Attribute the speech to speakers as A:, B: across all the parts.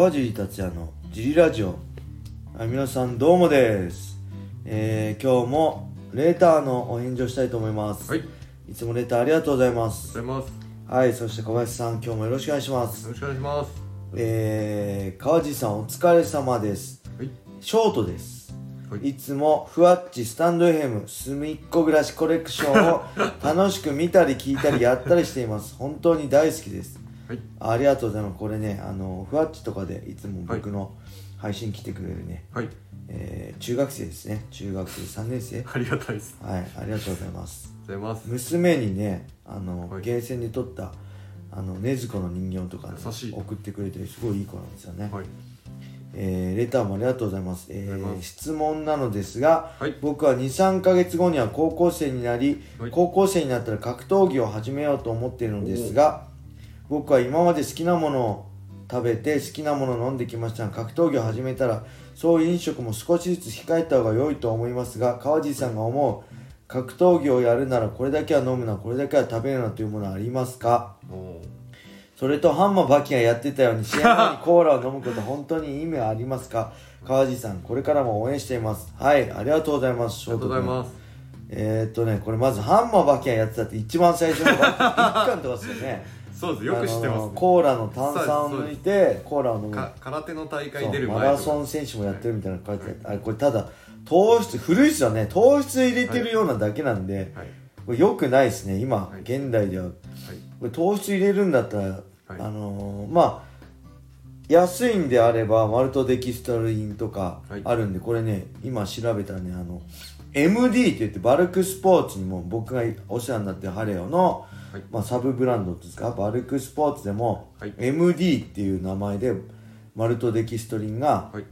A: 川尻達也のジリラジオ。はい皆さんどうもです、えー、今日もレーターのお返事をしたいと思います、
B: はい、
A: いつもレターありがとうございます。
B: ございます。
A: はいそして小林さん今日もよろしくお願いします。
B: よろしくお願いします。
A: えー、川尻さんお疲れ様です。
B: はい、
A: ショートです。
B: はい。
A: いつもふわっちスタンド FM 隅っこ暮らしコレクションを楽しく見たり聞いたりやったりしています。本当に大好きです
B: はい、
A: ありがとうございます。これねあのふわっちとかでいつも僕の配信来てくれるね、
B: はい、
A: えー中学生ですね。中学生3年生。
B: ありがたいです。
A: はいありがとうございます。
B: ございます。
A: 娘にねあの、
B: はい。
A: ゲーセンで撮ったあの禰豆子の人形とかね、送ってくれてすごいいい子なんですよね、
B: はい、
A: えーレターもありがとうございます,、えー質問なのですが、
B: はい。
A: 僕は23ヶ月後には高校生になり、
B: はい。
A: 高校生になったら格闘技を始めようと思っているのですが僕は今まで好きなものを食べて好きなものを飲んできました。が格闘技を始めたらそういう飲食も少しずつ控えた方が良いと思いますが川地さんが思う格闘技をやるならこれだけは飲むなこれだけは食べるなというものはありますか？それとハンマーバキがやってたように 試合後にコーラを飲むこと本当に意味はありますか？川地さんこれからも応援しています。はいありがとうございます。シ
B: ありがとうござい
A: す。
B: ます。
A: えー、っとねこれまずハンマーバキがやってたって一番最初の一巻とかですよね
B: そうです。よく知ってます、ね。
A: コーラの炭酸を抜いてコーラを飲む。
B: か空手の大会出る前
A: マラソン選手もやってるみたいなの書いてあれこれただ糖質古いっすよね。糖質入れてるようなだけなんで、
B: はい、
A: これよくないですね。今、
B: はい。
A: 現代では。
B: はい、
A: これ糖質入れるんだったら、
B: はい。
A: あのーまあ安いんであればマルトデキストリンとか
B: はい。
A: あるんで、これね今調べたらねあの MD って言ってバルクスポーツにも僕がお世話になってるハレオの、
B: はい。
A: まあ、サブブランドですかバルクスポーツでも、
B: はい。
A: MD っていう名前でマルトデキストリンが、
B: はい、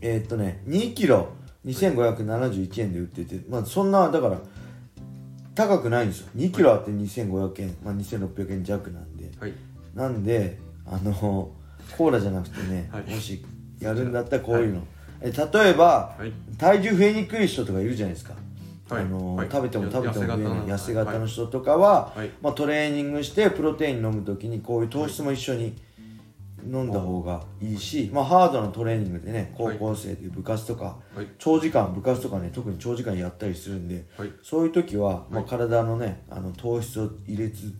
A: えーっとね2キロ2571円で売ってて、まあそんなだから高くないんですよ。2キロあって2500円、まあ、2600円弱なんで。
B: はい、
A: なんであのコーラじゃなくてね、
B: はい。
A: もしやるんだったらこういうの、え例えば、
B: はい、
A: 体重増えにくい人とかいるじゃないですか、
B: はい。
A: あの
B: はい。
A: 食べても食べても増えない痩
B: 痩せ型の。
A: せ型の人とかは、
B: はい。
A: まあ、トレーニングしてプロテイン飲む時にこういう糖質も一緒に飲んだ方がいいし、まあ、ハードなトレーニングでね高校生で部活とか、
B: はい、
A: 長時間部活とかね特に長時間やったりするんで、
B: はい、
A: そういう時は、まあ、体のねあの糖質を入れず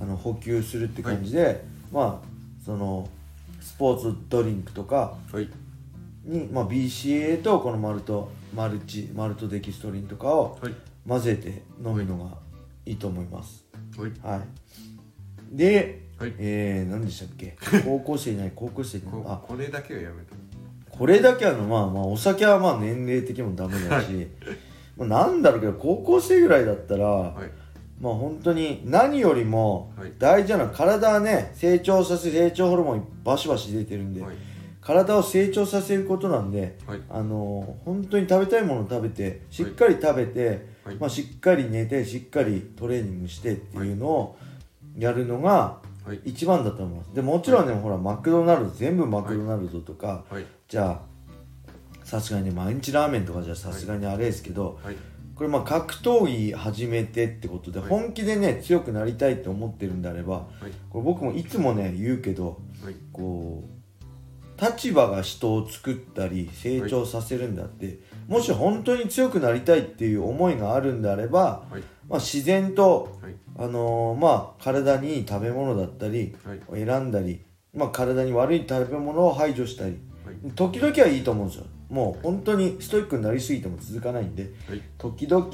A: あの補給するって感じで、まあそのスポーツドリンクとか
B: はい、
A: に、まあ、BCA とこのマルトマルチマルトデキストリンとかを
B: はい、
A: 混ぜて飲むのがいいと思います。
B: はい、
A: はい。で、
B: はい。
A: えー、何でしたっけ？高校生いない高校生いない。
B: こ
A: あ。
B: これだけはやめて。
A: これだけはのまあまあお酒はまあ年齢的にもダメだし、まあ、なんだろうけど高校生ぐらいだったら、
B: はい、
A: まあ本当に何よりも
B: はい。
A: 大事なのは体はね成長させ成長ホルモンバシバシ出てるんで、
B: はい、
A: 体を成長させることなんで、
B: はい、
A: あの本当に食べたいものを食べてしっかり食べて、
B: はい。
A: まあ、しっかり寝てしっかりトレーニングしてっていうのをやるのが
B: はい、
A: 一番だと思います。でもちろんね、ほらマクドナルド全部マクドナルドとか、
B: はい、
A: じゃあさすがにね毎日ラーメンとかじゃさすがにあれですけど、
B: はい、
A: これまあ格闘技始めてってことで、
B: はい
A: 本気でね強くなりたいって思ってるんであれば
B: はい、
A: これ僕もいつもね言うけど
B: はい、
A: こう立場が人を作ったり成長させるんだって、もし本当に強くなりたいっていう思いがあるんであれば、
B: はい、
A: まあ、自然と、
B: はい、
A: あのーまあ、体にいい食べ物だったり
B: はい、
A: 選んだり、まあ、体に悪い食べ物を排除したり
B: はい、
A: 時々はいいと思うんですよ。もう本当にストイックになりすぎても続かないんで。
B: はい、
A: 時々、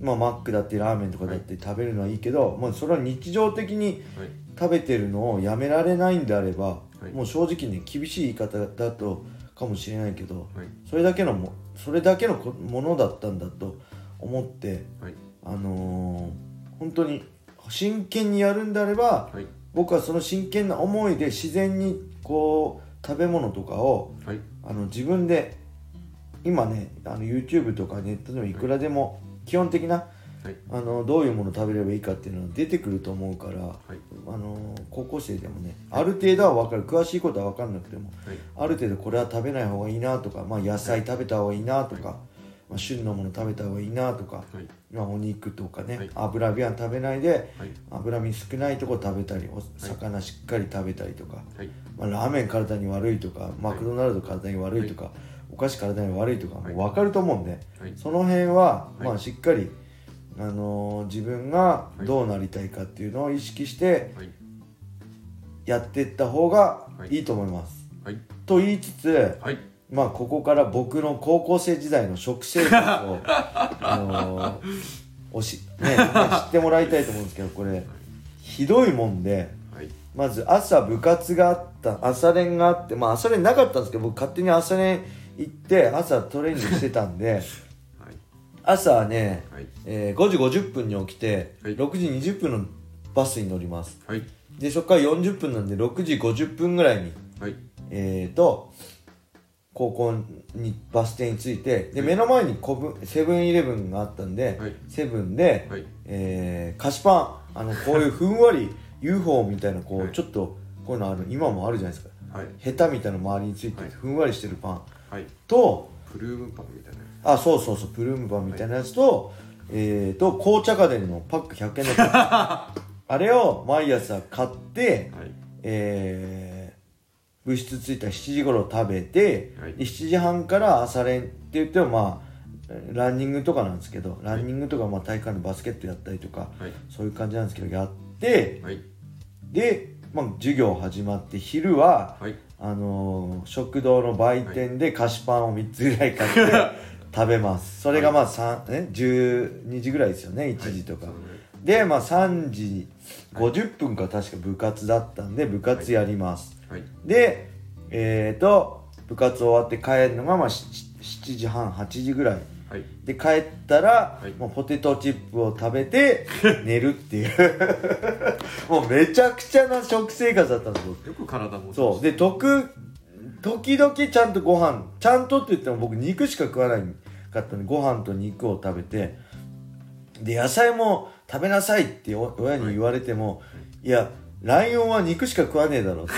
A: まあ、マックだってラーメンとかだって食べるのはいいけど、まあ、それは日常的に
B: はい、
A: 食べてるのをやめられないんであれば、
B: はい。
A: もう正直ね厳しい言い方だとかもしれないけど
B: はい、
A: それだけのもそれだけのこものだったんだと思って
B: はい、
A: あのー本当に真剣にやるんであれば
B: はい、
A: 僕はその真剣な思いで自然にこう食べ物とかを
B: はい、
A: あの自分で今ねあの YouTube とかネットでもいくらでも基本的な
B: はい、
A: あのどういうものを食べればいいかっていうのが出てくると思うから、
B: はい、
A: あの高校生でもねある程度は分かる。詳しいことは分かんなくても
B: はい、
A: ある程度これは食べない方がいいなとか、まあ、野菜食べた方がいいなとか、まあ、旬のもの食べた方がいいなとか、
B: はい。
A: まあ、お肉とかね、
B: はい。
A: 油びわん食べないで
B: はい。
A: 脂身少ないとこ食べたりお魚しっかり食べたりとか、
B: はい。
A: まあ、ラーメン体に悪いとかマクドナルド体に悪いとか、お菓子体に悪いとかもう分かると思うんで、
B: はい。
A: その辺は、
B: い。
A: まあ、しっかり、あのー自分がどうなりたいかっていうのを意識して
B: はい。
A: やっていった方がいいと思います。
B: はい。
A: と言いつつ、
B: はい
A: まあ、ここから僕の高校生時代の食生活を、あのーおしね、知ってもらいたいと思うんですけどこれひどいもんで。
B: はい。
A: まず朝部活があった朝練があってまあ朝練なかったんですけど僕勝手に朝練行って朝トレーニングしてたんで
B: はい。
A: 朝はね、
B: はい。
A: えー5時50分に起きて、
B: はい。
A: 6時20分のバスに乗ります。
B: はい。
A: でそこから40分なんで6時50分ぐらいに
B: はい。
A: えーと高校にバス停に着いてで目の前にコブセブンイレブンがあったんで、
B: はい。
A: セブンで、
B: はい。
A: えー菓子パンあのこういう ふんわり UFO みたいなこう、
B: はい。
A: ちょっとこういうのある今もあるじゃないですか。
B: はい。
A: ヘタみたいなの周りについて
B: はい。
A: ふんわりしてるパン。
B: はい。
A: と、
B: プルームパンみたいな
A: あそうそうそうプルームパンみたいなやつと、えーと紅茶家電のパック100円のパック。あれを毎朝買って、
B: はい。
A: えー部室着いた7時頃食べて、
B: はい。
A: で7時半から朝練って言ってもまあランニングとかなんですけどランニングとかまあ体育館でバスケットやったりとか、
B: はい。
A: そういう感じなんですけどやって
B: はい。
A: で、まあ、授業始まって昼は、
B: はい。
A: あのー食堂の売店で菓子パンを3つぐらい買って 食べます。それがまあ3、ね、12時ぐらいですよね1時とか、でまあ3時50分か確か部活だったんで部活やります、
B: はい。
A: でえーと部活終わって帰るのがまあ 7, 7時半8時ぐらい。
B: はい。
A: で帰ったら、
B: はい。
A: もうポテトチップを食べて 寝るっていう。もうめちゃくちゃな食生活だったんです僕。
B: よく体も
A: そう。で時時々ちゃんとご飯ちゃんとって言っても僕肉しか食わないかったんでご飯と肉を食べてで野菜も食べなさいってお親に言われても、い、やライオンは肉しか食わねえだろって。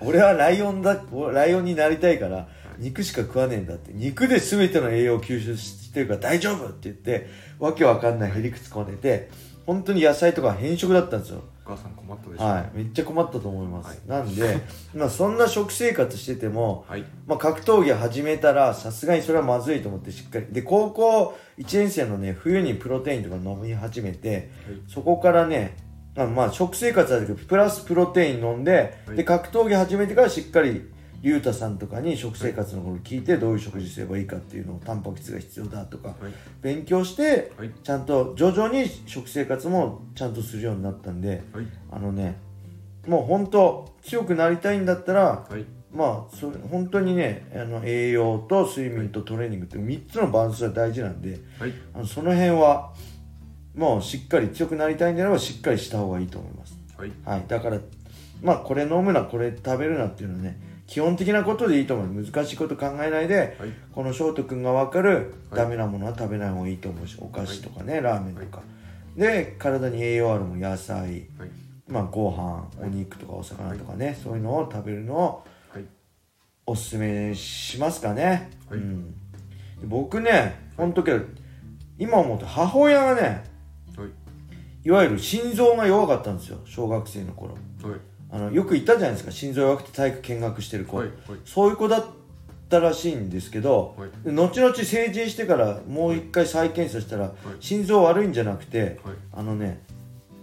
A: 俺はライオンだライオンになりたいから肉しか食わねえんだって。肉で全ての栄養を吸収してるから大丈夫って言ってわけわかんないへりくつこねて本当に野菜とか変色だったんですよ。
B: お母さん困ったでしょ。
A: はい、めっちゃ困ったと思います、
B: はい。
A: なんで、まあ、そんな食生活してても、
B: はい。
A: まあ、格闘技始めたらさすがにそれはまずいと思ってしっかり。で高校1年生のね冬にプロテインとか飲み始めてそこからねあまあ食生活だけどプラスプロテイン飲んで,、
B: はい。
A: で格闘技始めてからしっかり龍太さんとかに食生活のこと聞いてどういう食事すればいいかっていうのをタンパク質が必要だとか
B: はい。
A: 勉強して
B: はい。
A: ちゃんと徐々に食生活もちゃんとするようになったんで
B: はい。
A: あのねもう本当強くなりたいんだったら
B: はい。
A: まあそれ本当にねあの栄養と睡眠とトレーニングって3つのバランスが大事なんで
B: はい。
A: あのその辺はもうしっかり強くなりたいんであればしっかりした方がいいと思います。
B: はい。
A: はい。だからまあこれ飲むなこれ食べるなっていうのはね基本的なことでいいと思う。難しいこと考えないで
B: はい。
A: この翔太君が分かる
B: はい。
A: ダメなものは食べない方がいいと思う。しお菓子とかねラーメンとか。で体に栄養あるもの野菜。
B: はい。
A: まあご飯お肉とかお魚とかねそういうのを食べるのを
B: はい。
A: おすすめしますかね、
B: はい。
A: うん、で僕ねほんとけど今思うと母親がね
B: はい
A: いわゆる心臓が弱かったんですよ小学生の頃。
B: はい。
A: あのよくいたじゃないですか心臓弱くて体育見学してる子、
B: はいはい。
A: そういう子だったらしいんですけど、後々成人してからもう一回再検査したら、心臓悪いんじゃなくて、
B: はい。
A: あのね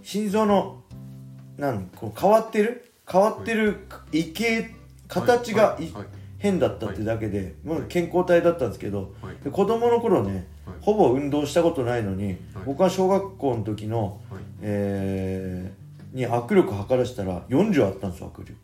A: 心臓のなんこう変わってる？変わってる異形形が
B: はい
A: 変だったってだけで、もう健康体だったんですけど、
B: はい。
A: で子供の頃ね、
B: はい。
A: ほぼ運動したことないのに、僕は小学校の時の、
B: はい。
A: えーに握力測らせたら40あったんですよ握力。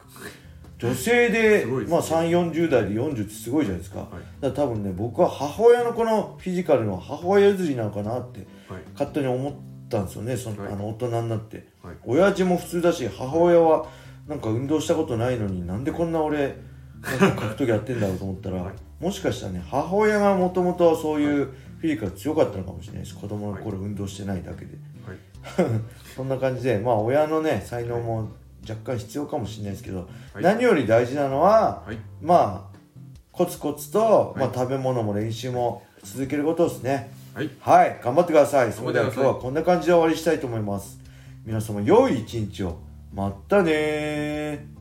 A: 女性で
B: ね。
A: まあ3 4 0代で40ってすごいじゃないですか、
B: い。
A: だから多分ね僕は母親のこのフィジカルの母親譲りなのかなって
B: はい。
A: 勝手に思ったんですよねその、
B: はい。
A: あの大人になって。
B: はい。
A: 親父も普通だし母親はなんか運動したことないのになんでこんな俺なんか格闘技やってんだろうと思ったら、
B: はい
A: もしかしたらね母親がもともとそういうフィジカル強かったのかもしれないです子供の頃運動してないだけで、
B: はい。
A: そんな感じでまあ親のね才能も若干必要かもしれないですけど、
B: はい。
A: 何より大事なのは、
B: はい。
A: まあコツコツと、
B: はい。
A: まあ、食べ物も練習も続けることですね。
B: はい。
A: はい。頑張ってください。それでは今日はこんな感じで終わりにしたいと思います。皆様良い一日を。まったねー